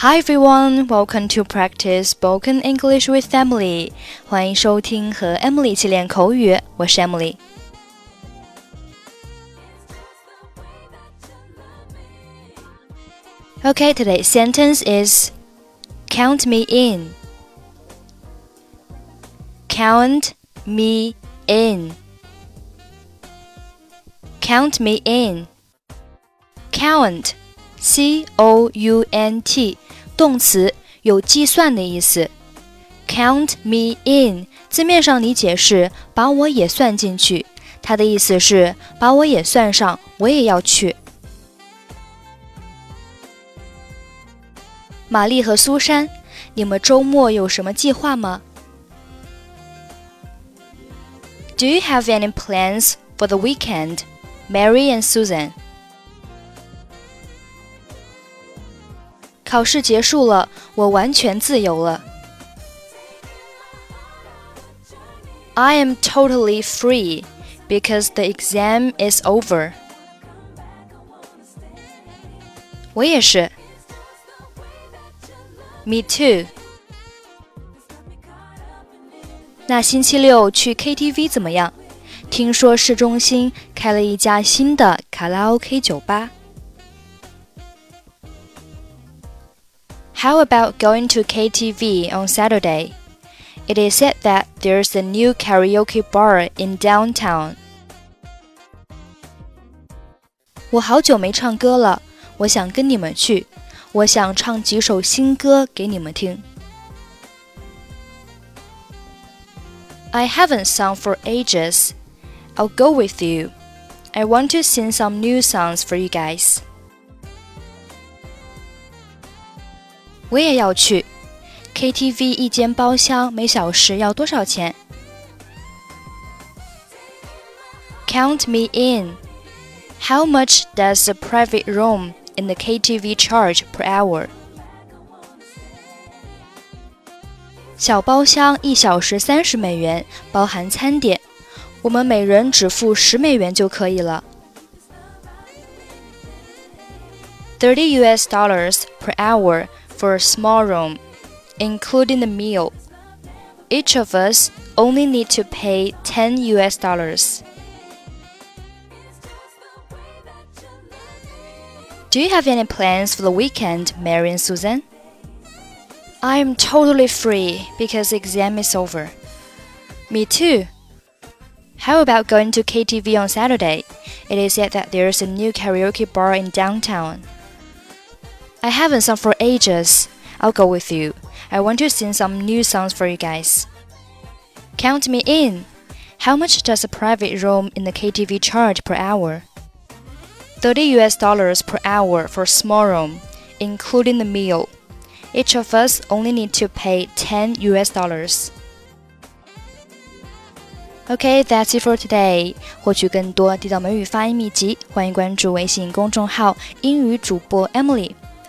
Hi everyone, welcome to practice spoken English with Emily. 欢迎收听和 Emily 一起练口语，我是 Emily。Okay, today's sentence is Count me in. Count me in. Count me in. Count, C O U N T 动词有计算的意思，count me in 字面上理解是把我也算进去，它的意思是把我也算上，我也要去。玛丽和苏珊，你们周末有什么计划吗？Do you have any plans for the weekend, Mary and Susan? 考试结束了，我完全自由了。I am totally free because the exam is over. 我也是。Me too. 那星期六去 KTV 怎么样？听说市中心开了一家新的卡拉 OK 酒吧。How about going to KTV on Saturday? It is said that there's a new karaoke bar in downtown. 我好久没唱歌了，我想跟你们去。我想唱几首新歌给你们听。I haven't sung for ages. I'll go with you. I want to sing some new songs for you guys. 我也要去。KTV 一间包厢每小时要多少钱？Count me in. How much does a private room in the KTV charge per hour? 小包厢一小时三十美元，包含餐点。我们每人只付十美元就可以了。Thirty US dollars per hour for a small room, including the meal. Each of us only need to pay 10 US dollars. Do you have any plans for the weekend, Mary and Susan? I am totally free because the exam is over. Me too. How about going to KTV on Saturday? It is said that there's a new karaoke bar in downtown. I haven't sung for ages. I'll go with you. I want to sing some new songs for you guys. Count me in. How much does a private room in the KTV charge per hour? 30 US dollars per hour for a small room, including the meal. Each of us only need to pay 10 US dollars. Okay, that's it for today. 获取更多地道美语发音秘籍，欢迎关注微信公众号“英语主播 Emily”。